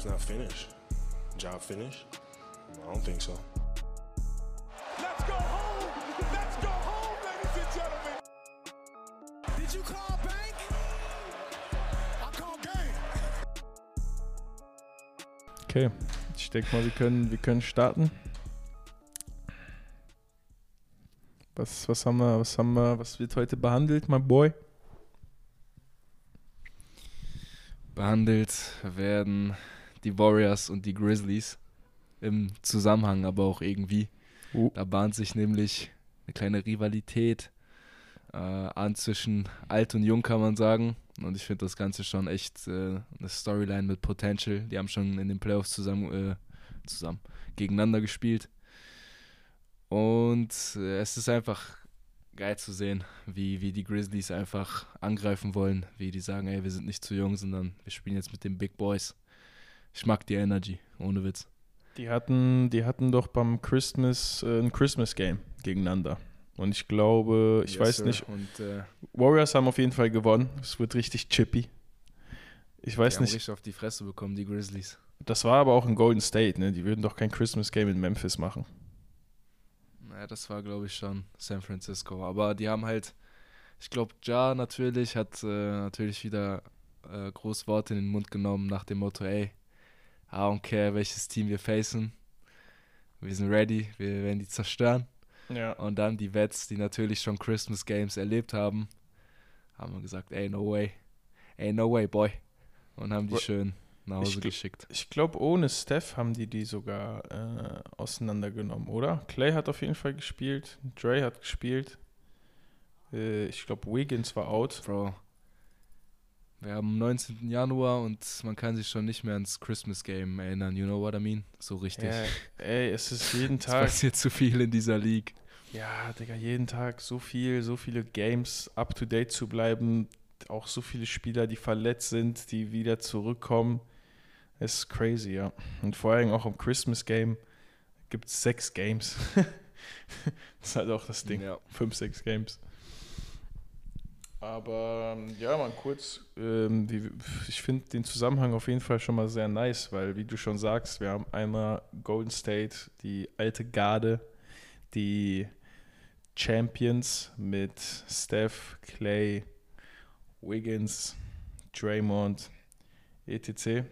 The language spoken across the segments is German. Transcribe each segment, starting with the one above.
job's not finished. Job finished? I don't think so. Let's go home! Let's go home, ladies and gentlemen! Did you call bank? I call game. Okay, ich denke mal, wir können, wir können starten. Was, was haben wir, was haben wir, was wird heute behandelt, my boy? Behandelt werden die Warriors und die Grizzlies im Zusammenhang, aber auch irgendwie. Uh. Da bahnt sich nämlich eine kleine Rivalität äh, an zwischen alt und jung, kann man sagen. Und ich finde das Ganze schon echt äh, eine Storyline mit Potential. Die haben schon in den Playoffs zusammen, äh, zusammen gegeneinander gespielt. Und äh, es ist einfach geil zu sehen, wie, wie die Grizzlies einfach angreifen wollen, wie die sagen, ey, wir sind nicht zu jung, sondern wir spielen jetzt mit den Big Boys. Ich mag die Energy, ohne Witz. Die hatten, die hatten doch beim Christmas äh, ein Christmas Game gegeneinander. Und ich glaube, ich Yes, weiß sir. nicht, Und äh, Warriors haben auf jeden Fall gewonnen. Es wird richtig chippy. Ich die weiß haben nicht, richtig auf die Fresse bekommen, die Grizzlies. das war aber auch in Golden State, ne? Die würden doch kein Christmas Game in Memphis machen. Naja, das war, glaube ich, schon San Francisco. Aber die haben halt, ich glaube, Ja natürlich hat äh, natürlich wieder äh, Großworte in den Mund genommen nach dem Motto, ey, I don't care, welches Team wir facen. Wir sind ready, wir werden die zerstören. Ja. Und dann die Vets, die natürlich schon Christmas Games erlebt haben, haben gesagt, ey, no way. Ey, no way, boy. Und haben die schön nach Hause Ich geschickt. Ich glaube, ohne Steph haben die die sogar äh, auseinandergenommen, oder? Clay hat auf jeden Fall gespielt, Dre hat gespielt. Äh, ich glaube, Wiggins war out. Bro, wir haben 19. Januar und man kann sich schon nicht mehr ans Christmas Game erinnern. You know what I mean? So richtig. Ja, ey, es ist jeden Es Tag. passiert zu viel in dieser League. Ja, Digga, jeden Tag so viel, so viele Games up to date zu bleiben. Auch so viele Spieler, die verletzt sind, die wieder zurückkommen. Es ist crazy, ja. Und vor allem auch am Christmas Game gibt es sechs Games. das ist halt auch das Ding. Ja. Fünf, sechs Games. Aber ähm, ja, mal kurz, ähm, wie, ich finde den Zusammenhang auf jeden Fall schon mal sehr nice, weil wie du schon sagst, wir haben einmal Golden State, die alte Garde, die Champions mit Steph, Clay, Wiggins, Draymond, etc.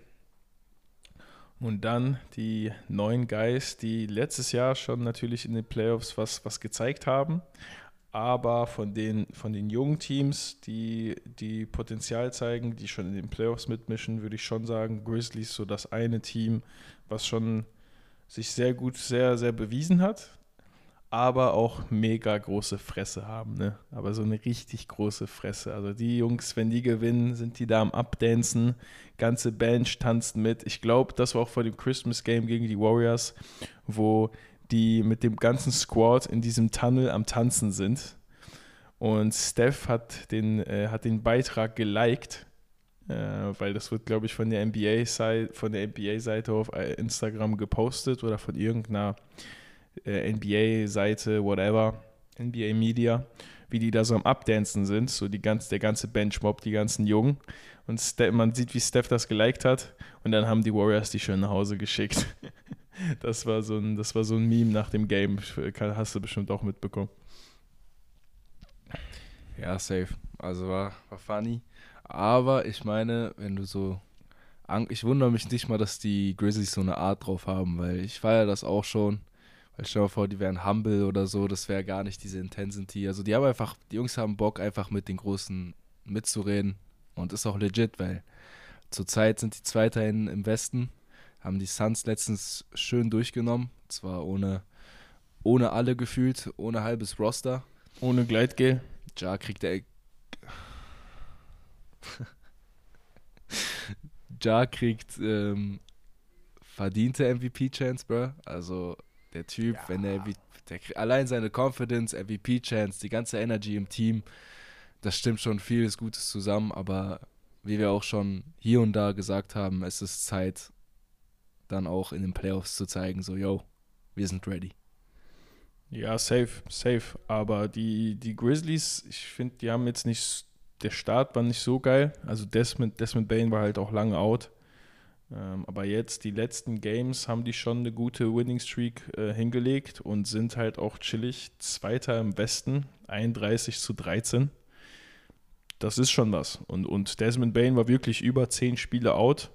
Und dann die neuen Guys, die letztes Jahr schon natürlich in den Playoffs was, was gezeigt haben, aber von den, von den jungen Teams, die, die Potenzial zeigen, die schon in den Playoffs mitmischen, würde ich schon sagen, Grizzlies so das eine Team, was schon sich sehr gut, sehr, sehr bewiesen hat, aber auch mega große Fresse haben, ne? Aber so eine richtig große Fresse. Also die Jungs, wenn die gewinnen, sind die da am Abdancen. Ganze Bench tanzt mit. Ich glaube, das war auch vor dem Christmas Game gegen die Warriors, wo die mit dem ganzen Squad in diesem Tunnel am Tanzen sind. Und Steph hat den, äh, hat den Beitrag geliked, äh, weil das wird, glaube ich, von der NBA-Seite NBA-Seite auf äh, Instagram gepostet oder von irgendeiner äh, NBA-Seite, whatever, NBA Media, wie die da so am Abdancen sind, so die ganz, der ganze Benchmob, die ganzen Jungen. Und Ste man sieht, wie Steph das geliked hat und dann haben die Warriors die schön nach Hause geschickt. Das war so ein, das war so ein Meme nach dem Game. Hast du bestimmt auch mitbekommen. Ja, safe. Also war, war funny. Aber ich meine, wenn du so. Ich wundere mich nicht mal, dass die Grizzlies so eine Art drauf haben, weil ich feiere das auch schon. Weil stell dir mal vor, die wären humble oder so, das wäre gar nicht diese Intensity. Also die haben einfach, die Jungs haben Bock, einfach mit den Großen mitzureden. Und ist auch legit, weil zurzeit sind die Zweiter in, im Westen, haben die Suns letztens schön durchgenommen. Zwar ohne, ohne alle gefühlt, ohne halbes Roster. Ohne Gleitgel. Ja, kriegt er. ja kriegt ähm, verdiente MVP-Chance, bro. Also der Typ, wenn der, der allein seine Confidence, MVP-Chance, die ganze Energy im Team, das stimmt schon vieles Gutes zusammen, aber wie wir auch schon hier und da gesagt haben, es ist Zeit, dann auch in den Playoffs zu zeigen, so, yo, wir sind ready. Ja, safe, safe. Aber die, die Grizzlies, ich finde, die haben jetzt nicht, der Start war nicht so geil. Also Desmond, Desmond Bain war halt auch lange out. Ähm, aber jetzt, die letzten Games, haben die schon eine gute Winning Streak äh, hingelegt und sind halt auch chillig. Zweiter im Westen, 31 zu 13. Das ist schon was. Und, und Desmond Bain war wirklich über 10 Spiele out.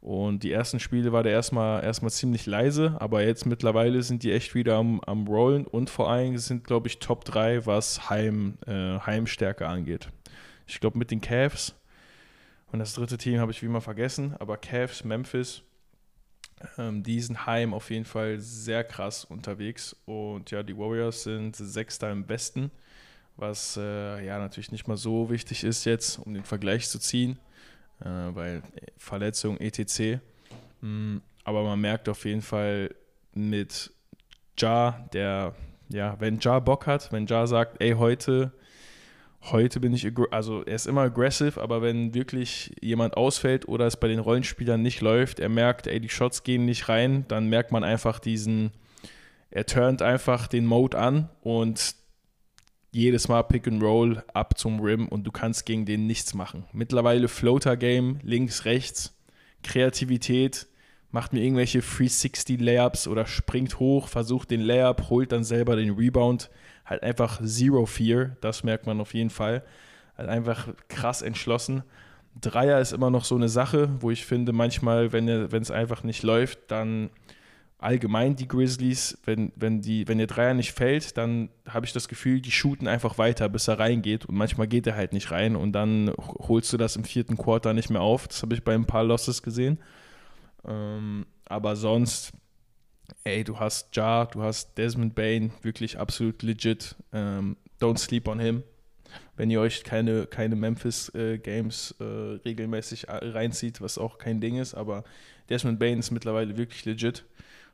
Und die ersten Spiele war der erstmal erstmal ziemlich leise, aber jetzt mittlerweile sind die echt wieder am, am Rollen und vor allem sind, glaube ich, Top 3, was Heim, äh, Heimstärke angeht. Ich glaube, mit den Cavs und das dritte Team habe ich wie immer vergessen, aber Cavs, Memphis, ähm, die sind heim auf jeden Fall sehr krass unterwegs. Und ja, die Warriors sind Sechster im Westen, was äh, ja natürlich nicht mal so wichtig ist jetzt, um den Vergleich zu ziehen, äh, weil Verletzung, etc. Mhm, aber man merkt auf jeden Fall mit Ja, der, ja, wenn Ja Bock hat, wenn Ja sagt, ey, heute Heute bin ich, also er ist immer aggressive, aber wenn wirklich jemand ausfällt oder es bei den Rollenspielern nicht läuft, er merkt, ey, die Shots gehen nicht rein, dann merkt man einfach diesen, er turnt einfach den Mode an und jedes Mal Pick and Roll ab zum Rim und du kannst gegen den nichts machen. Mittlerweile Floater Game, links, rechts, Kreativität, macht mir irgendwelche 360 Layups oder springt hoch, versucht den Layup, holt dann selber den Rebound halt einfach Zero Fear, das merkt man auf jeden Fall. Halt einfach krass entschlossen. Dreier ist immer noch so eine Sache, wo ich finde, manchmal, wenn es einfach nicht läuft, dann allgemein die Grizzlies, wenn, wenn, die, wenn der Dreier nicht fällt, dann habe ich das Gefühl, die shooten einfach weiter, bis er reingeht und manchmal geht er halt nicht rein und dann holst du das im vierten Quarter nicht mehr auf. Das habe ich bei ein paar Losses gesehen. Ähm, aber sonst ey, du hast Ja, du hast Desmond Bain, wirklich absolut legit. Ähm, don't sleep on him. Wenn ihr euch keine, keine Memphis-Games äh, äh, regelmäßig äh, reinzieht, was auch kein Ding ist, aber Desmond Bain ist mittlerweile wirklich legit.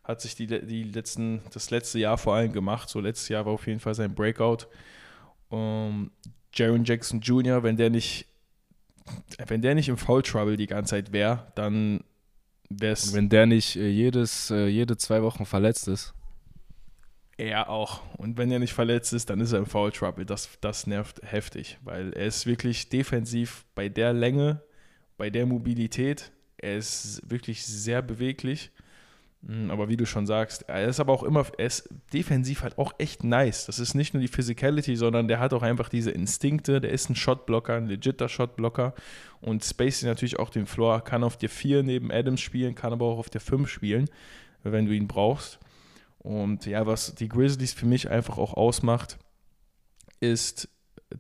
Hat sich die, die letzten, das letzte Jahr vor allem gemacht. So letztes Jahr war auf jeden Fall sein Breakout. Um, Jaron Jackson Jr., wenn der nicht, wenn der nicht im Foul Trouble die ganze Zeit wäre, dann und wenn der nicht äh, jedes, äh, jede zwei Wochen verletzt ist. Er auch. Und wenn er nicht verletzt ist, dann ist er im Foul Trouble. Das, das nervt heftig, weil er ist wirklich defensiv bei der Länge, bei der Mobilität. Er ist wirklich sehr beweglich. Hm, aber wie du schon sagst, er ist aber auch immer, er ist defensiv halt auch echt nice. Das ist nicht nur die Physicality, sondern der hat auch einfach diese Instinkte. Der ist ein Shotblocker, ein legitter Shotblocker und spacing natürlich auch den Floor. Kann auf der 4 neben Adams spielen, kann aber auch auf der 5 spielen, wenn du ihn brauchst. Und ja, was die Grizzlies für mich einfach auch ausmacht, ist,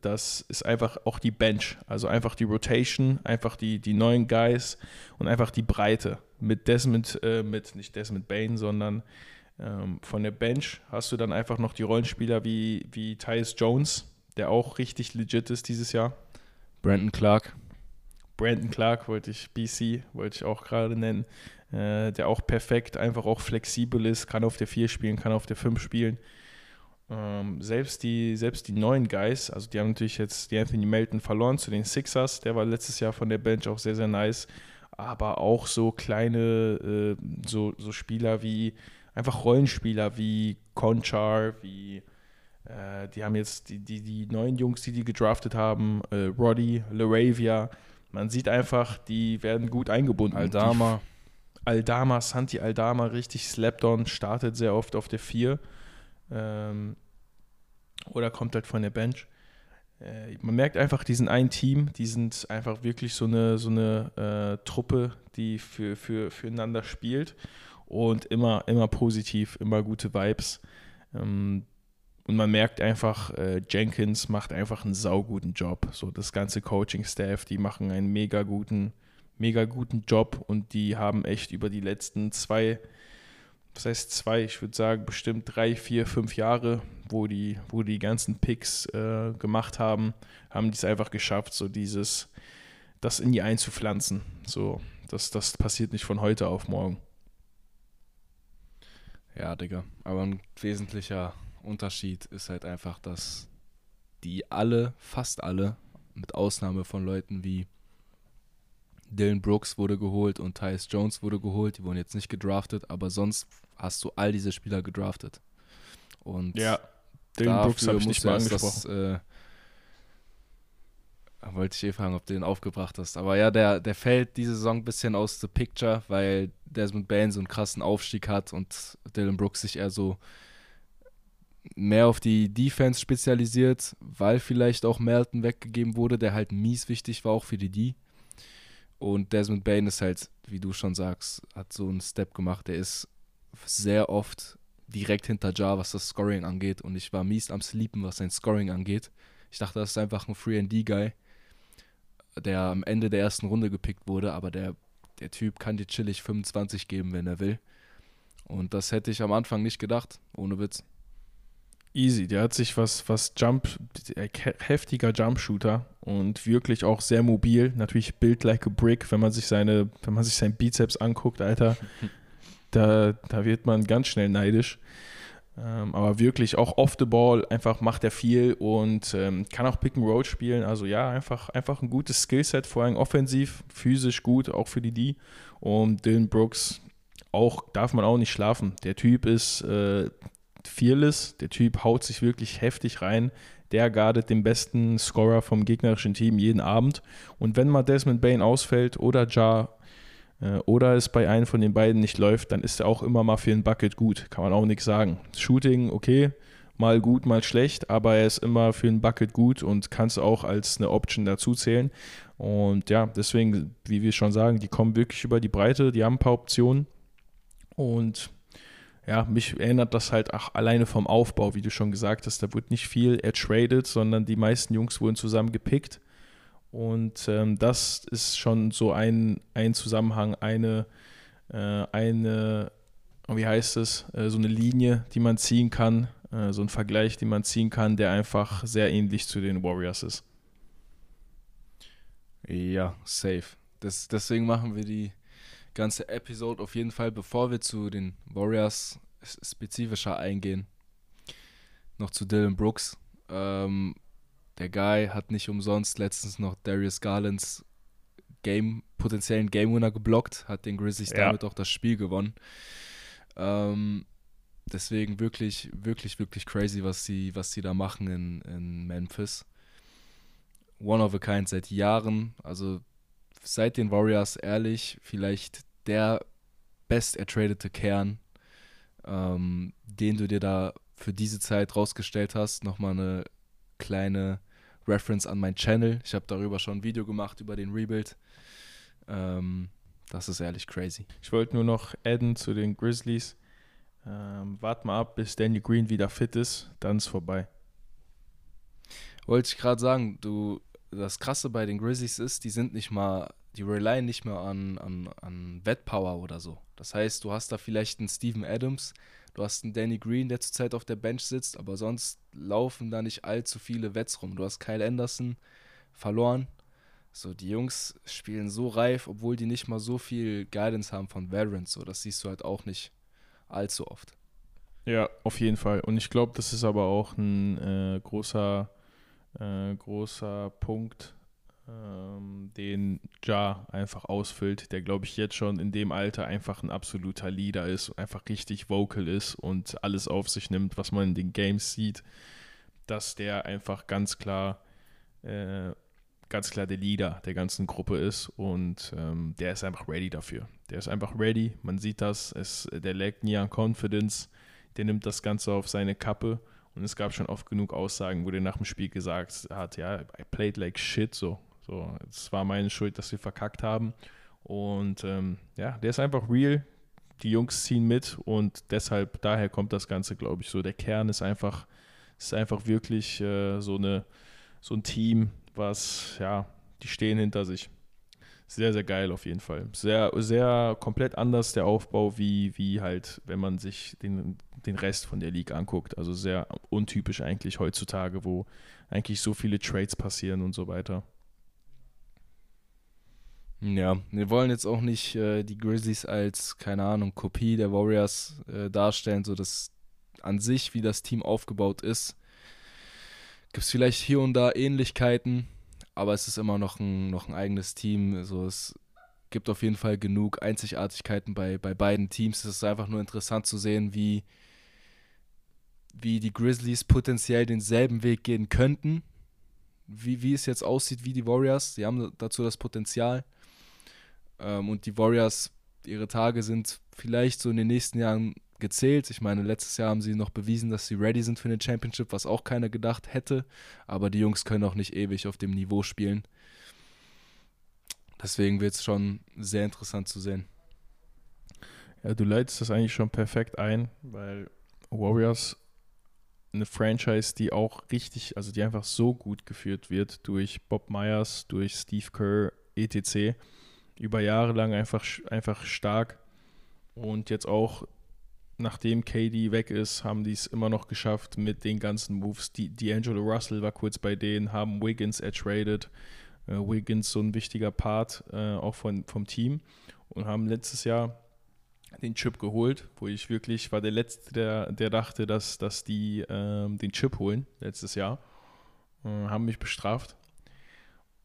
das ist einfach auch die Bench, also einfach die Rotation, einfach die, die neuen Guys und einfach die Breite mit Desmond, äh, mit nicht Desmond Bain, sondern ähm, von der Bench hast du dann einfach noch die Rollenspieler wie, wie Tyus Jones, der auch richtig legit ist dieses Jahr. Brandon Clark. Brandon Clark wollte ich, BC wollte ich auch gerade nennen, äh, der auch perfekt, einfach auch flexibel ist, kann auf der 4 spielen, kann auf der 5 spielen. Ähm, selbst, die, selbst die neuen Guys, also die haben natürlich jetzt die Anthony Melton verloren zu den Sixers, der war letztes Jahr von der Bench auch sehr, sehr nice aber auch so kleine, äh, so, so Spieler wie, einfach Rollenspieler wie Conchar, wie, äh, die haben jetzt die, die, die neuen Jungs, die die gedraftet haben, äh, Roddy, Laravia, man sieht einfach, die werden gut eingebunden. Aldama. Aldama, Santi Aldama, richtig Slapdown, startet sehr oft auf der 4 ähm, oder kommt halt von der Bench. Äh, man merkt einfach, die sind ein Team, die sind einfach wirklich so eine, so eine äh, Truppe, die für, für, füreinander spielt und immer, immer positiv, immer gute Vibes. Ähm, und man merkt einfach, äh, Jenkins macht einfach einen sauguten Job. So das ganze Coaching-Staff, die machen einen mega guten, mega guten Job und die haben echt über die letzten zwei, das heißt zwei, ich würde sagen bestimmt drei, vier, fünf Jahre, wo die, wo die ganzen Picks äh, gemacht haben, haben die es einfach geschafft, so dieses, das in die einzupflanzen. So, das, das passiert nicht von heute auf morgen. Ja, Digga. Aber ein wesentlicher Unterschied ist halt einfach, dass die alle, fast alle, mit Ausnahme von Leuten wie Dylan Brooks wurde geholt und Tyus Jones wurde geholt. Die wurden jetzt nicht gedraftet, aber sonst hast du all diese Spieler gedraftet. Und ja, Dylan Brooks habe ich nicht mal angesprochen. Das, äh, wollte ich eh fragen, ob du den aufgebracht hast. Aber ja, der, der fällt diese Saison ein bisschen aus the picture, weil Desmond Bain so einen krassen Aufstieg hat und Dylan Brooks sich eher so mehr auf die Defense spezialisiert, weil vielleicht auch Melton weggegeben wurde, der halt mies wichtig war, auch für die D. Und Desmond Bain ist halt, wie du schon sagst, hat so einen Step gemacht. Der ist sehr oft direkt hinter Jar, was das Scoring angeht. Und ich war mies am Sleepen, was sein Scoring angeht. Ich dachte, das ist einfach ein Free-and-D-Guy, der am Ende der ersten Runde gepickt wurde, aber der, der Typ kann dir chillig 25 geben, wenn er will. Und das hätte ich am Anfang nicht gedacht, ohne Witz. Easy, der hat sich was, was Jump, heftiger Jumpshooter und wirklich auch sehr mobil. Natürlich build like a brick, wenn man sich seine, wenn man sich seinen Bizeps anguckt, Alter. da, da wird man ganz schnell neidisch. Ähm, aber wirklich auch off the ball, einfach macht er viel und ähm, kann auch Pick and Roll spielen. Also ja, einfach, einfach ein gutes Skillset, vor allem offensiv, physisch gut, auch für die D. Und Dylan Brooks, auch darf man auch nicht schlafen. Der Typ ist äh, fearless, der Typ haut sich wirklich heftig rein. Der guardet den besten Scorer vom gegnerischen Team jeden Abend. Und wenn mal Desmond Bain ausfällt oder Jar äh, oder es bei einem von den beiden nicht läuft, dann ist er auch immer mal für ein Bucket gut. Kann man auch nichts sagen. Shooting, okay, mal gut, mal schlecht, aber er ist immer für ein Bucket gut und kannst auch als eine Option dazu zählen. Und ja, deswegen, wie wir schon sagen, die kommen wirklich über die Breite, die haben ein paar Optionen. Und ja, mich erinnert das halt auch alleine vom Aufbau, wie du schon gesagt hast, da wurde nicht viel ertradet, sondern die meisten Jungs wurden zusammen gepickt. Und ähm, das ist schon so ein, ein Zusammenhang, eine, äh, eine, wie heißt es, äh, so eine Linie, die man ziehen kann, äh, so ein Vergleich, den man ziehen kann, der einfach sehr ähnlich zu den Warriors ist. Ja, safe. Das, deswegen machen wir die ganze Episode auf jeden Fall, bevor wir zu den Warriors spezifischer eingehen, noch zu Dylan Brooks. Ähm, der Guy hat nicht umsonst letztens noch Darius Garlands Game, potenziellen Game Winner geblockt, hat den Grizzlies ja. damit auch das Spiel gewonnen. Ähm, deswegen wirklich, wirklich, wirklich crazy, was sie, was sie da machen in, in Memphis. One of a kind seit Jahren, also seit den Warriors ehrlich, vielleicht der best ertradete Kern, ähm, den du dir da für diese Zeit rausgestellt hast. Nochmal eine kleine Reference an mein Channel. Ich habe darüber schon ein Video gemacht, über den Rebuild. Ähm, das ist ehrlich crazy. Ich wollte nur noch adden zu den Grizzlies. Ähm, wart mal ab, bis Danny Green wieder fit ist, dann ist vorbei. Wollte ich gerade sagen, du, das Krasse bei den Grizzlies ist, die sind nicht mal, die relyen nicht mehr an, an, an Wettpower oder so. Das heißt, du hast da vielleicht einen Steven Adams, Du hast einen Danny Green, der zurzeit auf der Bench sitzt, aber sonst laufen da nicht allzu viele Wets rum. Du hast Kyle Anderson verloren. So, die Jungs spielen so reif, obwohl die nicht mal so viel Guidance haben von Veterans. So, das siehst du halt auch nicht allzu oft. Ja, auf jeden Fall. Und ich glaube, das ist aber auch ein äh, großer, äh, großer Punkt, ähm, den Ja einfach ausfüllt, der glaube ich jetzt schon in dem Alter einfach ein absoluter Leader ist, einfach richtig vocal ist und alles auf sich nimmt, was man in den Games sieht, dass der einfach ganz klar, äh, ganz klar der Leader der ganzen Gruppe ist und ähm, der ist einfach ready dafür. Der ist einfach ready, man sieht das, es, der legt nie an Confidence, der nimmt das Ganze auf seine Kappe. Und es gab schon oft genug Aussagen, wo der nach dem Spiel gesagt hat, ja, I played like shit, so. So, es war meine Schuld, dass wir verkackt haben. Und ähm, ja, der ist einfach real. Die Jungs ziehen mit und deshalb, daher kommt das Ganze, glaube ich, so. Der Kern ist einfach, ist einfach wirklich äh, so, eine, so ein Team, was, ja, die stehen hinter sich. Sehr, sehr geil auf jeden Fall. Sehr, sehr komplett anders der Aufbau, wie, wie halt, wenn man sich den, den Rest von der Liga anguckt. Also sehr untypisch eigentlich heutzutage, wo eigentlich so viele Trades passieren und so weiter. Ja, wir wollen jetzt auch nicht äh, die Grizzlies als, keine Ahnung, Kopie der Warriors äh, darstellen, so dass an sich, wie das Team aufgebaut ist, gibt es vielleicht hier und da Ähnlichkeiten, aber es ist immer noch ein, noch ein eigenes Team. Also es gibt auf jeden Fall genug Einzigartigkeiten bei, bei beiden Teams. Es ist einfach nur interessant zu sehen, wie, wie die Grizzlies potenziell denselben Weg gehen könnten, wie, wie es jetzt aussieht, wie die Warriors. Sie haben dazu das Potenzial. Ähm, und die Warriors, ihre Tage sind vielleicht so in den nächsten Jahren gezählt. Ich meine, letztes Jahr haben sie noch bewiesen, dass sie ready sind für eine Championship, was auch keiner gedacht hätte. Aber die Jungs können auch nicht ewig auf dem Niveau spielen. Deswegen wird es schon sehr interessant zu sehen. Ja, du leitest das eigentlich schon perfekt ein, weil Warriors eine Franchise, die auch richtig, also die einfach so gut geführt wird durch Bob Myers, durch Steve Kerr, etc. Über Jahre lang einfach, einfach stark. Und jetzt auch, nachdem KD weg ist, haben die es immer noch geschafft mit den ganzen Moves. Die, D'Angelo Russell war kurz bei denen, haben Wiggins ertradet. Äh, Wiggins so ein wichtiger Part äh, auch von, vom Team und haben letztes Jahr den Chip geholt, wo ich wirklich war der Letzte, der, der dachte, dass, dass die ähm, den Chip holen letztes Jahr. Äh, haben mich bestraft.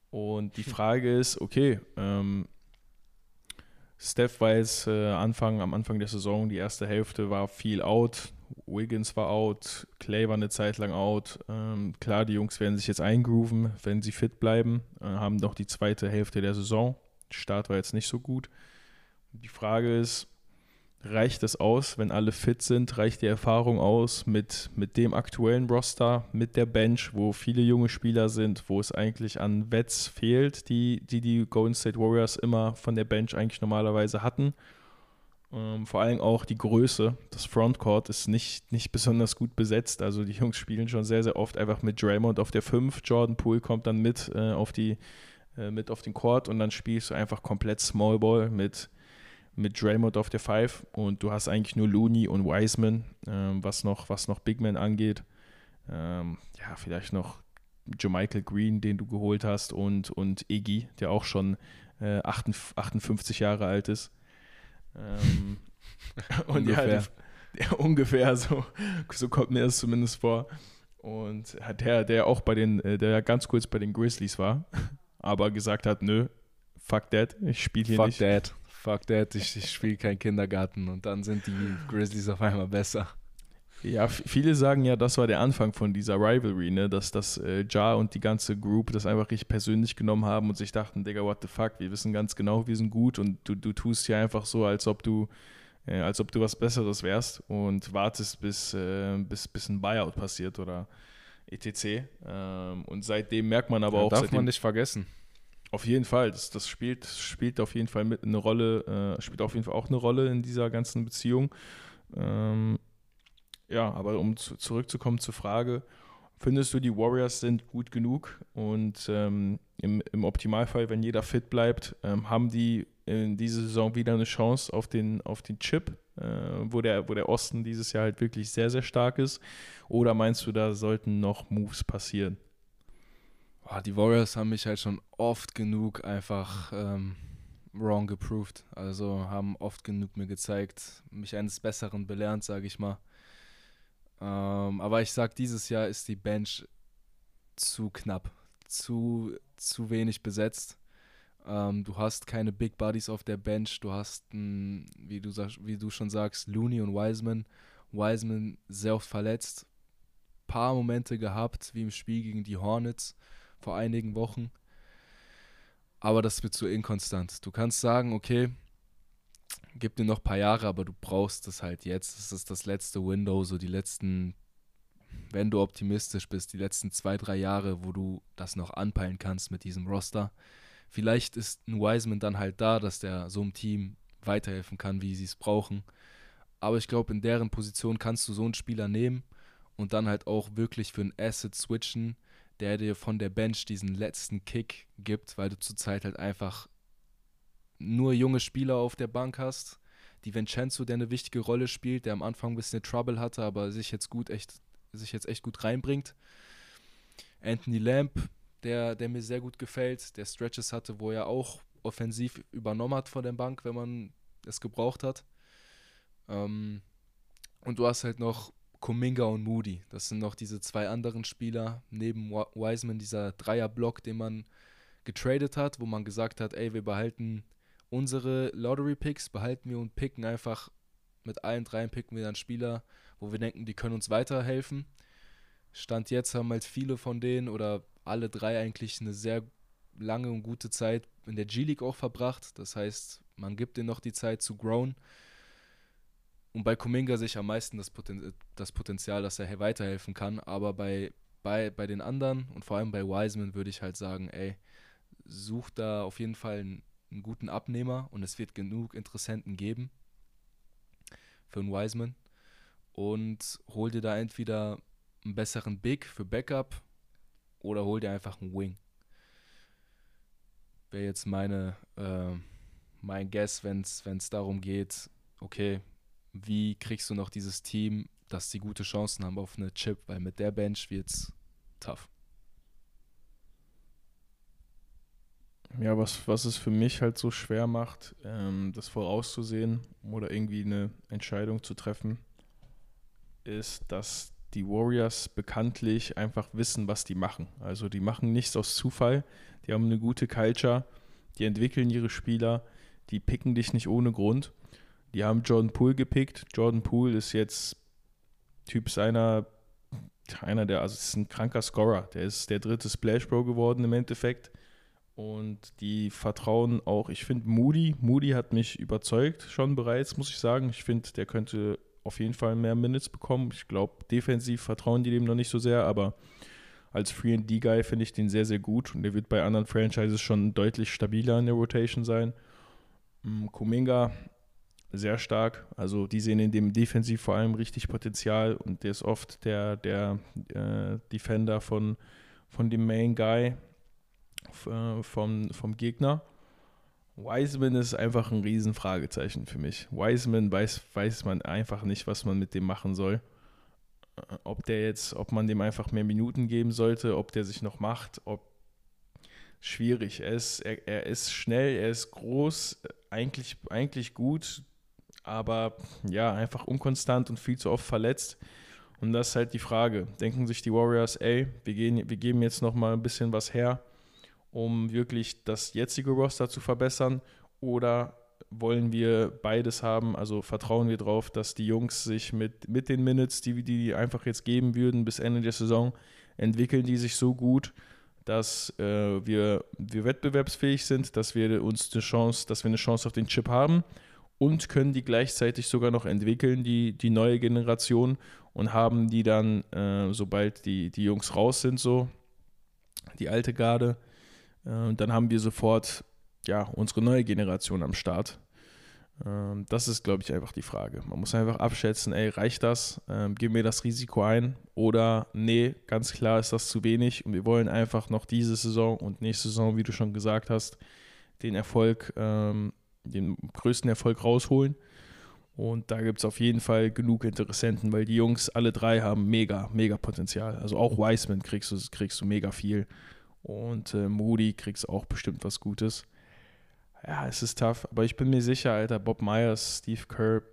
Und die Frage ist, okay, ähm, Steph war jetzt äh, Anfang, am Anfang der Saison, die erste Hälfte war viel out. Wiggins war out, Clay war eine Zeit lang out. Ähm, klar, die Jungs werden sich jetzt eingrooven, wenn sie fit bleiben, äh, haben noch die zweite Hälfte der Saison. Start war jetzt nicht so gut. Die Frage ist, reicht es aus, wenn alle fit sind? Reicht die Erfahrung aus mit, mit dem aktuellen Roster, mit der Bench, wo viele junge Spieler sind, wo es eigentlich an Wets fehlt, die, die die Golden State Warriors immer von der Bench eigentlich normalerweise hatten? Ähm, vor allem auch die Größe. Das Frontcourt ist nicht, nicht besonders gut besetzt. Also die Jungs spielen schon sehr, sehr oft einfach mit Draymond auf der 5. Jordan Poole kommt dann mit, äh, auf, die, äh, mit auf den Court und dann spielst du einfach komplett Small Ball mit mit Draymond auf der 5 und du hast eigentlich nur Looney und Wiseman, ähm, was, noch, was noch Big Man angeht. Ähm, ja, vielleicht noch Jermichael Green, den du geholt hast und, und Iggy, der auch schon äh, 58 Jahre alt ist. Ähm, und ungefähr. Ja, der, ungefähr so, so kommt mir das zumindest vor. Und der, der auch bei den, äh, der ganz kurz bei den Grizzlies war, aber gesagt hat, nö, fuck that, ich spiele hier fuck nicht. Fuck that fuck that, ich, ich spiele keinen Kindergarten und dann sind die Grizzlies auf einmal besser. Ja, viele sagen ja, das war der Anfang von dieser Rivalry, ne? dass das äh, Ja und die ganze Group das einfach richtig persönlich genommen haben und sich dachten, Digga, what the fuck, wir wissen ganz genau, wir sind gut und du, du tust hier einfach so, als ob du äh, als ob du was Besseres wärst und wartest, bis, äh, bis, bis ein Buyout passiert oder etc. Ähm, und seitdem merkt man aber ja, auch. Darf man nicht vergessen. Auf jeden Fall, das, das spielt, spielt auf jeden Fall mit eine Rolle, äh, spielt auf jeden Fall auch eine Rolle in dieser ganzen Beziehung. Ähm, ja, aber um zu, zurückzukommen zur Frage, findest du, die Warriors sind gut genug und ähm, im, im Optimalfall, wenn jeder fit bleibt, ähm, haben die in dieser Saison wieder eine Chance auf den, auf den Chip, äh, wo, der, wo der Osten dieses Jahr halt wirklich sehr, sehr stark ist? Oder meinst du, da sollten noch Moves passieren? Oh, die Warriors haben mich halt schon oft genug einfach ähm, wrong geproved. Also haben oft genug mir gezeigt, mich eines Besseren belernt, sage ich mal. Ähm, aber ich sag, dieses Jahr ist die Bench zu knapp, zu, zu wenig besetzt. Ähm, du hast keine Big Buddies auf der Bench. Du hast, ein, wie, du sag, wie du schon sagst, Looney und Wiseman. Wiseman sehr oft verletzt. Paar Momente gehabt, wie im Spiel gegen die Hornets vor einigen Wochen. Aber das wird zu inkonstant. Du kannst sagen, okay, gib dir noch ein paar Jahre, aber du brauchst es halt jetzt. Das ist das letzte Window, so die letzten, wenn du optimistisch bist, die letzten zwei, drei Jahre, wo du das noch anpeilen kannst mit diesem Roster. Vielleicht ist ein Wiseman dann halt da, dass der so einem Team weiterhelfen kann, wie sie es brauchen. Aber ich glaube, in deren Position kannst du so einen Spieler nehmen und dann halt auch wirklich für ein Asset switchen, der dir von der Bench diesen letzten Kick gibt, weil du zurzeit halt einfach nur junge Spieler auf der Bank hast. Die Vincenzo, der eine wichtige Rolle spielt, der am Anfang ein bisschen Trouble hatte, aber sich jetzt gut echt, sich jetzt echt gut reinbringt. Anthony Lamb, der, der mir sehr gut gefällt, der Stretches hatte, wo er auch offensiv übernommen hat von der Bank, wenn man es gebraucht hat. Ähm, und du hast halt noch Kuminga und Moody. Das sind noch diese zwei anderen Spieler neben Wiseman, dieser Dreierblock, den man getradet hat, wo man gesagt hat, ey, wir behalten unsere Lottery-Picks, behalten wir und picken einfach mit allen dreien picken wir dann Spieler, wo wir denken, die können uns weiterhelfen. Stand jetzt haben halt viele von denen oder alle drei eigentlich eine sehr lange und gute Zeit in der G-League auch verbracht. Das heißt, man gibt ihnen noch die Zeit zu growen. Und bei Kuminga sehe ich am meisten das, Poten das Potenzial, dass er weiterhelfen kann. Aber bei, bei, bei den anderen und vor allem bei Wiseman würde ich halt sagen, ey, such da auf jeden Fall einen, einen guten Abnehmer und es wird genug Interessenten geben für einen Wiseman. Und hol dir da entweder einen besseren Big für Backup oder hol dir einfach einen Wing. Wäre jetzt meine, äh, mein Guess, wenn es darum geht, okay, wie kriegst du noch dieses Team, dass sie gute Chancen haben auf eine Chip, weil mit der Bench wird es tough. Ja, was, was es für mich halt so schwer macht, ähm, das vorauszusehen oder irgendwie eine Entscheidung zu treffen, ist, dass die Warriors bekanntlich einfach wissen, was die machen. Also die machen nichts aus Zufall, die haben eine gute Culture, die entwickeln ihre Spieler, die picken dich nicht ohne Grund. Die haben Jordan Poole gepickt. Jordan Poole ist jetzt Typ seiner, einer der, also ist ein kranker Scorer. Der ist der dritte Splash Bro geworden im Endeffekt. Und die vertrauen auch, ich finde Moody, Moody hat mich überzeugt schon bereits, muss ich sagen. Ich finde, der könnte auf jeden Fall mehr Minutes bekommen. Ich glaube, defensiv vertrauen die dem noch nicht so sehr, aber als Free and D-Guy finde ich den sehr, sehr gut und der wird bei anderen Franchises schon deutlich stabiler in der Rotation sein. Mm, Kuminga sehr stark. Also die sehen in dem Defensiv vor allem richtig Potenzial und der ist oft der, der äh, Defender von, von dem Main Guy äh, vom, vom Gegner. Wiseman ist einfach ein Riesenfragezeichen für mich. Wiseman weiß, weiß man einfach nicht, was man mit dem machen soll. Äh, ob der jetzt, ob man dem einfach mehr Minuten geben sollte, ob der sich noch macht, ob schwierig. Er ist, er, er ist schnell, er ist groß, eigentlich, eigentlich gut, aber ja, einfach unkonstant und viel zu oft verletzt. Und das ist halt die Frage. Denken sich die Warriors, ey, wir, gehen, wir geben jetzt nochmal ein bisschen was her, um wirklich das jetzige Roster zu verbessern? Oder wollen wir beides haben? Also vertrauen wir darauf, dass die Jungs sich mit, mit den Minutes, die die einfach jetzt geben würden bis Ende der Saison, entwickeln die sich so gut, dass äh, wir, wir wettbewerbsfähig sind, dass wir uns eine Chance, dass wir eine Chance auf den Chip haben und können die gleichzeitig sogar noch entwickeln, die, die neue Generation, und haben die dann, äh, sobald die, die Jungs raus sind, so, die alte Garde, äh, dann haben wir sofort ja, unsere neue Generation am Start. Ähm, das ist, glaube ich, einfach die Frage. Man muss einfach abschätzen, ey, reicht das? Ähm, geben wir das Risiko ein? Oder nee, ganz klar ist das zu wenig und wir wollen einfach noch diese Saison und nächste Saison, wie du schon gesagt hast, den Erfolg ähm, den größten Erfolg rausholen. Und da gibt es auf jeden Fall genug Interessenten, weil die Jungs alle drei haben mega, mega Potenzial. Also auch Wiseman kriegst du, kriegst du mega viel. Und äh, Moody kriegst auch bestimmt was Gutes. Ja, es ist tough, aber ich bin mir sicher, Alter, Bob Myers, Steve Kerr,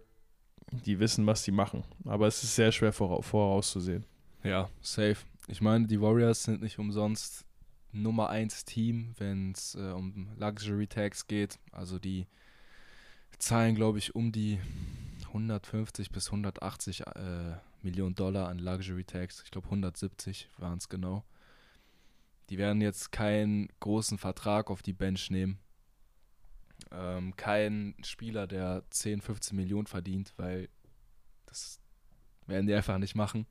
die wissen, was die machen. Aber es ist sehr schwer vorauszusehen. Ja, safe. Ich meine, die Warriors sind nicht umsonst Nummer 1 Team, wenn es äh, um Luxury Tags geht. Also die zahlen, glaube ich, um die 150 bis 180 äh, Millionen Dollar an Luxury Tags. Ich glaube 170 waren es genau. Die werden jetzt keinen großen Vertrag auf die Bench nehmen. Ähm, kein Spieler, der 10, 15 Millionen verdient, weil das werden die einfach nicht machen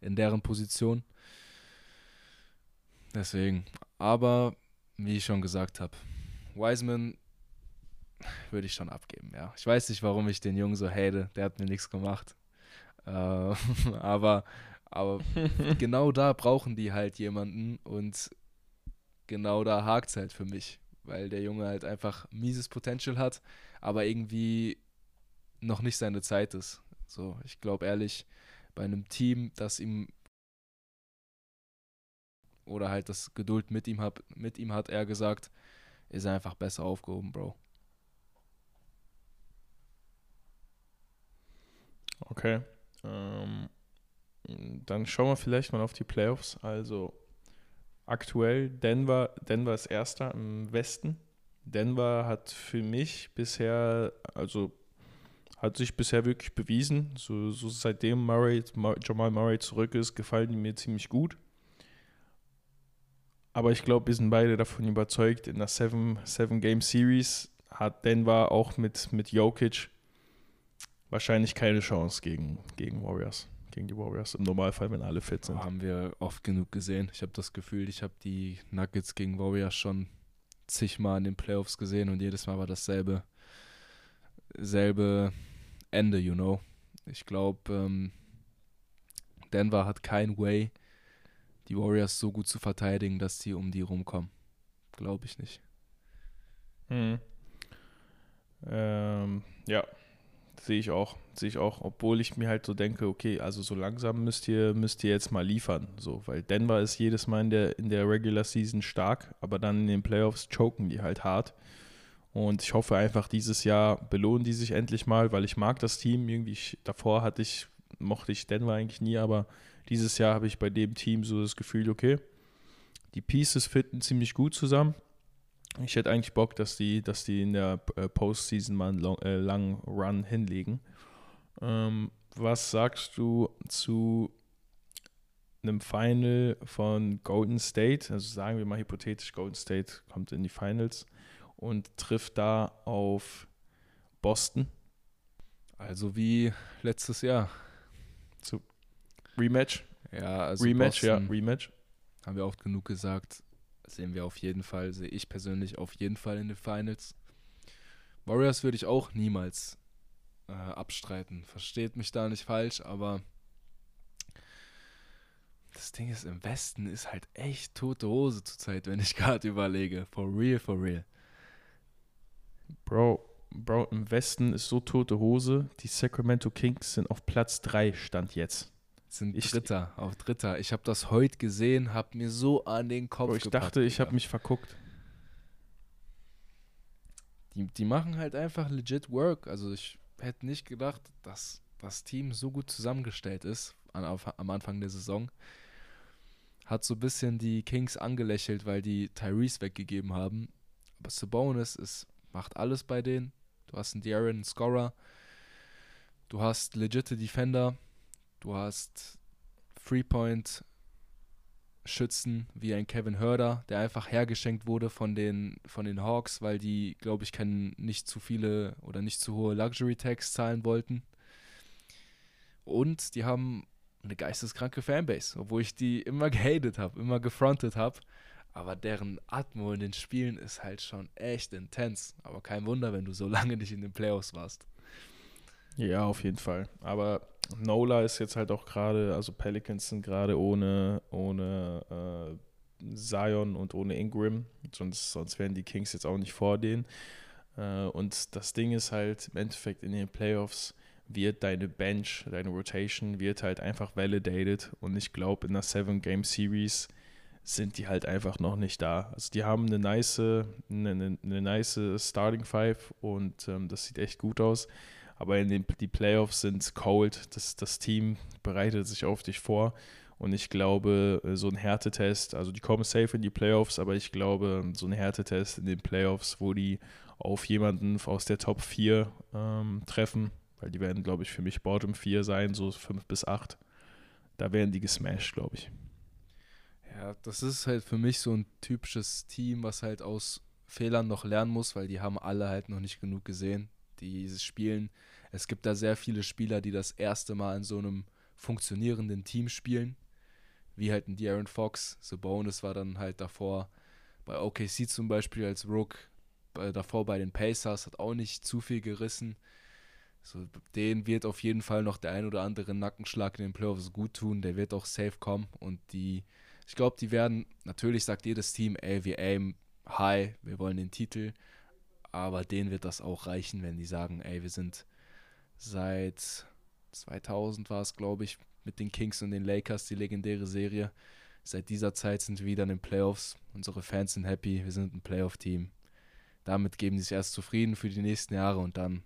in deren Position. Deswegen. Aber, wie ich schon gesagt habe, Wiseman würde ich schon abgeben, ja. Ich weiß nicht, warum ich den Jungen so hate. Der hat mir nichts gemacht. Äh, aber, aber genau da brauchen die halt jemanden und genau da hakt es halt für mich. Weil der Junge halt einfach mieses Potential hat, aber irgendwie noch nicht seine Zeit ist. So, ich glaube ehrlich, bei einem Team, das ihm oder halt das Geduld mit ihm, hab, mit ihm hat er gesagt, ist er einfach besser aufgehoben, Bro. Okay. Ähm, dann schauen wir vielleicht mal auf die Playoffs. Also aktuell Denver, Denver ist Erster im Westen. Denver hat für mich bisher, also hat sich bisher wirklich bewiesen. So, so seitdem Murray, Jamal Murray zurück ist, gefallen die mir ziemlich gut. Aber ich glaube, wir sind beide davon überzeugt, in der Seven, Seven Game Series hat Denver auch mit, mit Jokic wahrscheinlich keine Chance gegen, gegen Warriors, gegen die Warriors. Im Normalfall, wenn alle fit sind. Haben wir oft genug gesehen. Ich habe das Gefühl, ich habe die Nuggets gegen Warriors schon zigmal in den Playoffs gesehen und jedes Mal war dasselbe selbe Ende, you know. Ich glaube, ähm, Denver hat kein Way, die Warriors so gut zu verteidigen, dass sie um die rumkommen. Glaube ich nicht. Mhm. Ähm, ja, sehe ich auch. Sehe ich auch, obwohl ich mir halt so denke, okay, also so langsam müsst ihr, müsst ihr jetzt mal liefern. So, weil Denver ist jedes Mal in der, in der Regular Season stark, aber dann in den Playoffs choken die halt hart. Und ich hoffe einfach, dieses Jahr belohnen die sich endlich mal, weil ich mag das Team. Irgendwie, ich, davor hatte ich, mochte ich Denver eigentlich nie, aber dieses Jahr habe ich bei dem Team so das Gefühl, okay, die Pieces fitten ziemlich gut zusammen. Ich hätte eigentlich Bock, dass die, dass die in der äh, Postseason mal einen long, äh, langen Run hinlegen. Ähm, was sagst du zu einem Final von Golden State? Also sagen wir mal hypothetisch, Golden State kommt in die Finals und trifft da auf Boston. Also wie letztes Jahr. Rematch? Ja, also Rematch, Boston, ja, Rematch. Haben wir oft genug gesagt. Sehen wir auf jeden Fall, sehe ich persönlich auf jeden Fall in den Finals. Warriors würde ich auch niemals äh, abstreiten. Versteht mich da nicht falsch, aber das Ding ist, im Westen ist halt echt tote Hose zurzeit, wenn ich gerade überlege. For real, for real. Bro, Bro, im Westen ist so tote Hose. Die Sacramento Kings sind auf Platz 3 Stand jetzt. Sind Ich- Dritter, auf Dritter. Ich habe das heute gesehen, habe mir so an den Kopf Bro, ich gepackt, dachte, ich habe mich verguckt. die, die machen halt einfach legit Work. Also ich hätte nicht gedacht, dass das Team so gut zusammengestellt ist an, auf, am Anfang der Saison. Hat so ein bisschen die Kings angelächelt, weil die Tyrese weggegeben haben. Aber Sabonis ist, macht alles bei denen. Du hast einen De'Aaron, einen Scorer. Du hast legitime Defender. Du hast Three-Point Schützen wie ein Kevin Herder, der einfach hergeschenkt wurde von den, von den Hawks, weil die, glaube ich, kein, nicht zu viele oder nicht zu hohe Luxury-Tags zahlen wollten. Und die haben eine geisteskranke Fanbase, obwohl ich die immer gehatet habe, immer gefrontet habe. Aber deren Atmo in den Spielen ist halt schon echt intens. Aber kein Wunder, wenn du so lange nicht in den Playoffs warst. Ja, auf jeden Fall. Aber Nola ist jetzt halt auch gerade, also Pelicans sind gerade ohne, ohne äh, Zion und ohne Ingram. Sonst, sonst wären die Kings jetzt auch nicht vor denen. Äh, und das Ding ist halt, im Endeffekt in den Playoffs wird deine Bench, deine Rotation, wird halt einfach validated. Und ich glaube, in einer Seven-Game-Series sind die halt einfach noch nicht da. Also die haben eine nice, eine, eine, eine nice Starting Five und ähm, das sieht echt gut aus. Aber in den die Playoffs sind cold. Das, das Team bereitet sich auf dich vor. Und ich glaube, so ein Härtetest, also die kommen safe in die Playoffs, aber ich glaube, so ein Härtetest in den Playoffs, wo die auf jemanden aus der Top 4 ähm, treffen, weil die werden, glaube ich, für mich Bottom 4 sein, so 5 bis 8. Da werden die gesmashed, glaube ich. Ja, das ist halt für mich so ein typisches Team, was halt aus Fehlern noch lernen muss, weil die haben alle halt noch nicht genug gesehen. Die spielen, es gibt da sehr viele Spieler, die das erste Mal in so einem funktionierenden Team spielen, wie halt ein De'Aaron Fox. Sabonis war dann halt davor bei OKC zum Beispiel als Rook, bei, davor bei den Pacers, hat auch nicht zu viel gerissen. So, den wird auf jeden Fall noch der ein oder andere Nackenschlag in den Playoffs gut tun. Der wird auch safe kommen und die ich glaube, die werden, natürlich sagt jedes Team, ey, wir aim high, wir wollen den Titel, aber denen wird das auch reichen, wenn die sagen, ey, wir sind seit 2000 war es, glaube ich, mit den Kings und den Lakers, die legendäre Serie. Seit dieser Zeit sind wir wieder in den Playoffs. Unsere Fans sind happy, wir sind ein Playoff-Team. Damit geben sie sich erst zufrieden für die nächsten Jahre und dann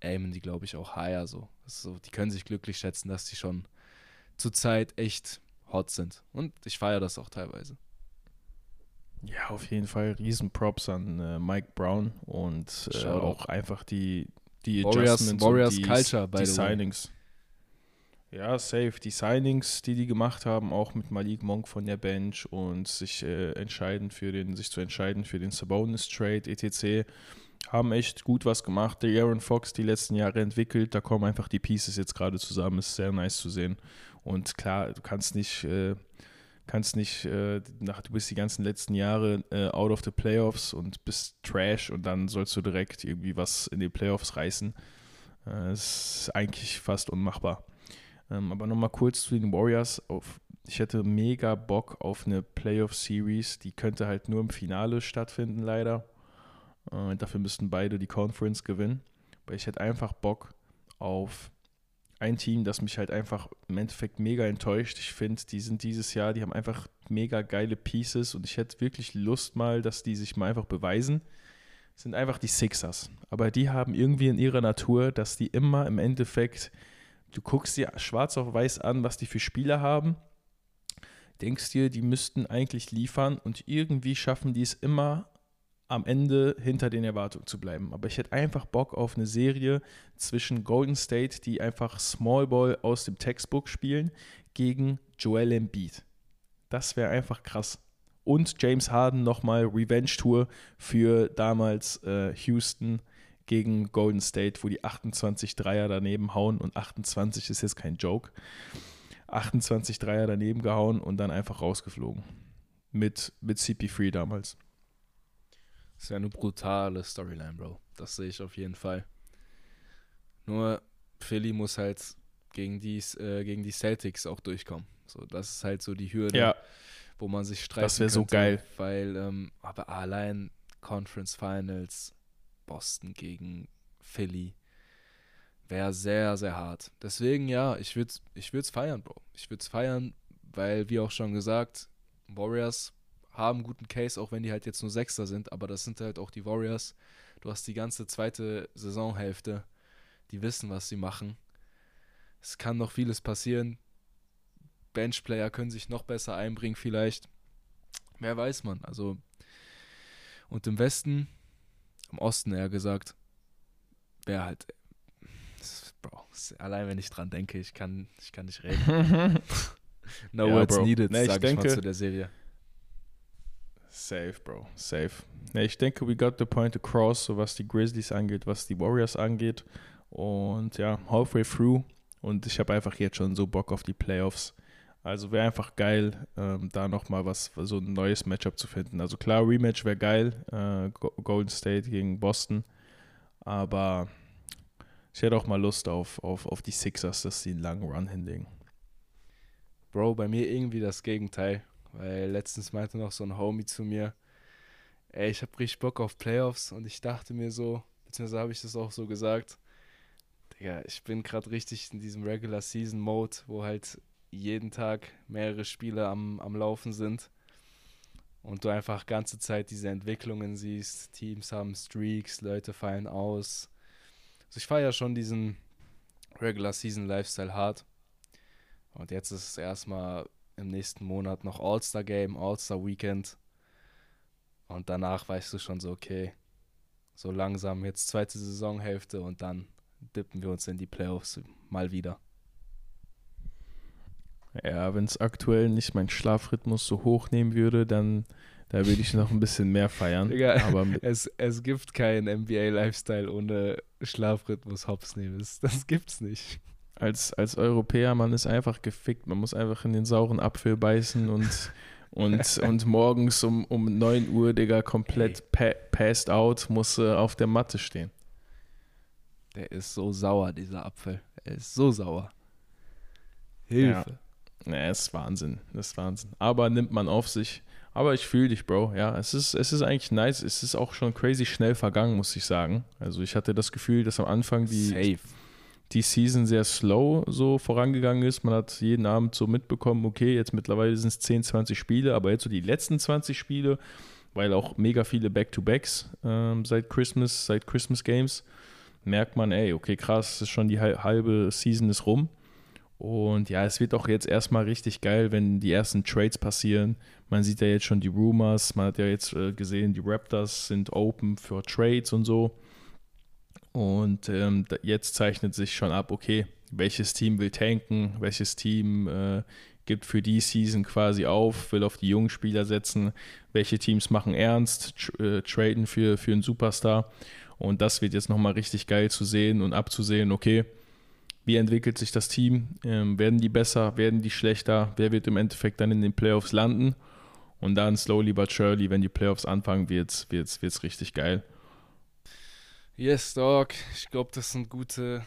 aimen die, glaube ich, auch higher so. So. Die können sich glücklich schätzen, dass die schon zurzeit echt hot sind. Und ich feiere das auch teilweise. Ja, auf jeden Fall Riesenprops an äh, Mike Brown und äh, auch einfach die, die Warriors- Adjustments Warriors und die, Culture, by die the way. Signings. Ja, safe. Die Signings, die die gemacht haben, auch mit Malik Monk von der Bench und sich äh, entscheiden für den, sich zu entscheiden für den Sabonis Trade etc. haben echt gut was gemacht. Der Aaron Fox die letzten Jahre entwickelt, da kommen einfach die Pieces jetzt gerade zusammen. Ist sehr nice zu sehen. Und klar, du kannst nicht, äh, kannst nicht, äh, nach, du bist die ganzen letzten Jahre äh, out of the Playoffs und bist Trash und dann sollst du direkt irgendwie was in den Playoffs reißen. Äh, Das ist eigentlich fast unmachbar. Ähm, aber nochmal kurz zu den Warriors. Auf, ich hätte mega Bock auf eine Playoff-Series. Die könnte halt nur im Finale stattfinden, leider. Äh, dafür müssten beide die Conference gewinnen. Aber ich hätte einfach Bock auf ein Team, das mich halt einfach im Endeffekt mega enttäuscht. Ich finde, die sind dieses Jahr, die haben einfach mega geile Pieces und ich hätte wirklich Lust mal, dass die sich mal einfach beweisen. Das sind einfach die Sixers. Aber die haben irgendwie in ihrer Natur, dass die immer im Endeffekt du guckst dir schwarz auf weiß an, was die für Spieler haben, denkst dir, die müssten eigentlich liefern und irgendwie schaffen die es immer am Ende hinter den Erwartungen zu bleiben. Aber ich hätte einfach Bock auf eine Serie zwischen Golden State, die einfach Small Ball aus dem Textbook spielen, gegen Joel Embiid. Das wäre einfach krass. Und James Harden nochmal Revenge-Tour für damals äh, Houston gegen Golden State, wo die 28 Dreier daneben hauen und 28 ist jetzt kein Joke. 28 Dreier daneben gehauen und dann einfach rausgeflogen. Mit, mit CP3 damals. Das ist ja eine brutale Storyline, Bro. Das sehe ich auf jeden Fall. Nur Philly muss halt gegen die, äh, gegen die Celtics auch durchkommen. So, das ist halt so die Hürde, Ja, wo man sich streiten Das wär so geil. Weil, ähm, aber allein Conference Finals, Boston gegen Philly, wäre sehr, sehr hart. Deswegen, ja, ich würde es ich würd's feiern, Bro. Ich würde es feiern, weil, wie auch schon gesagt, Warriors haben einen guten Case, auch wenn die halt jetzt nur Sechster sind, aber das sind halt auch die Warriors. Du hast die ganze zweite Saisonhälfte, die wissen, was sie machen. Es kann noch vieles passieren. Benchplayer können sich noch besser einbringen, vielleicht. Wer weiß man. Also, und im Westen, im Osten eher gesagt, wäre halt. Bro, allein wenn ich dran denke, ich kann, ich kann nicht reden. no Ja, words Bro. needed, Nee, ich sag ich mal denke- zu der Serie. Safe, Bro. Safe. Ja, ich denke, we got the point across, so was die Grizzlies angeht, was die Warriors angeht. Und ja, halfway through. Und ich habe einfach jetzt schon so Bock auf die Playoffs. Also wäre einfach geil, ähm, da nochmal was, so ein neues Matchup zu finden. Also klar, Rematch wäre geil, äh, Go- Golden State gegen Boston. Aber ich hätte auch mal Lust auf, auf, auf die Sixers, dass sie einen langen Run hinlegen. Bro, bei mir irgendwie das Gegenteil. Weil letztens meinte noch so ein Homie zu mir, ey, ich hab richtig Bock auf Playoffs und ich dachte mir so, beziehungsweise habe ich das auch so gesagt, Digga, ich bin gerade richtig in diesem Regular Season Mode, wo halt jeden Tag mehrere Spiele am, am Laufen sind und du einfach ganze Zeit diese Entwicklungen siehst. Teams haben Streaks, Leute fallen aus. Also ich feiere ja schon diesen Regular Season Lifestyle hart. Und jetzt ist es erstmal im nächsten Monat noch All-Star Game, All-Star Weekend. Und danach weißt du schon so, okay, so langsam jetzt zweite Saisonhälfte und dann dippen wir uns in die Playoffs mal wieder. Ja, wenn es aktuell nicht meinen Schlafrhythmus so hoch nehmen würde, dann da würde ich noch ein bisschen mehr feiern. Digga. Aber Es, es gibt keinen NBA-Lifestyle ohne Schlafrhythmus hops nehmen. Das, das gibt's nicht. Als, als Europäer, man ist einfach gefickt. Man muss einfach in den sauren Apfel beißen und, und, und morgens um, um 9 Uhr, Digga, komplett pa passed out, muss äh, auf der Matte stehen. Der ist so sauer, dieser Apfel. Er ist so sauer. Hilfe. Ja, ist Wahnsinn. Das ist Wahnsinn. Aber nimmt man auf sich. Aber ich fühle dich, Bro. Ja, es ist, es ist eigentlich nice. Es ist auch schon crazy schnell vergangen, muss ich sagen. Also ich hatte das Gefühl, dass am Anfang die, Safe. Die Season sehr slow so vorangegangen ist. Man hat jeden Abend so mitbekommen, okay, jetzt mittlerweile sind es 10, 20 Spiele, aber jetzt so die letzten 20 Spiele, weil auch mega viele Back-to-Backs ähm, seit Christmas, seit Christmas Games, merkt man, ey, okay, krass, ist schon die hal- halbe Season ist rum. Und ja, es wird auch jetzt erstmal richtig geil, wenn die ersten Trades passieren. Man sieht ja jetzt schon die Rumors, man hat ja jetzt äh, gesehen, die Raptors sind open für Trades und so. Und ähm, jetzt zeichnet sich schon ab, okay, welches Team will tanken, welches Team äh, gibt für die Season quasi auf, will auf die jungen Spieler setzen, welche Teams machen ernst, tr äh, traden für, für einen Superstar. Und das wird jetzt nochmal richtig geil zu sehen und abzusehen, okay, wie entwickelt sich das Team? Ähm, werden die besser? Werden die schlechter? Wer wird im Endeffekt dann in den Playoffs landen? Und dann slowly but surely, wenn die Playoffs anfangen, wird es wird's, wird's richtig geil. Yes, Dog. Ich glaube, das sind gute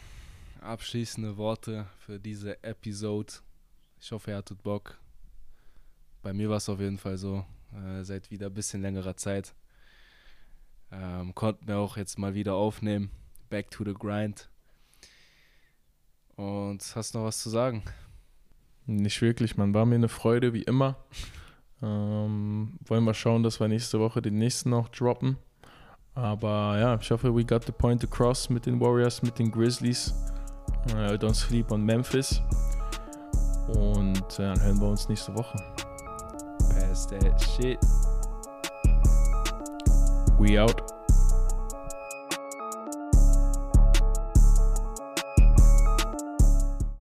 abschließende Worte für diese Episode. Ich hoffe, ihr hattet Bock. Bei mir war es auf jeden Fall so. Äh, seit wieder ein bisschen längerer Zeit. Ähm, konnten wir auch jetzt mal wieder aufnehmen. Back to the grind. Und hast noch was zu sagen? Nicht wirklich, man. War mir eine Freude, wie immer. Ähm, wollen wir schauen, dass wir nächste Woche den nächsten noch droppen. Aber ja, ich hoffe, we got the point across mit den Warriors, mit den Grizzlies. Uh, don't sleep on Memphis. Und dann hören wir uns nächste Woche. Pass that shit. We out.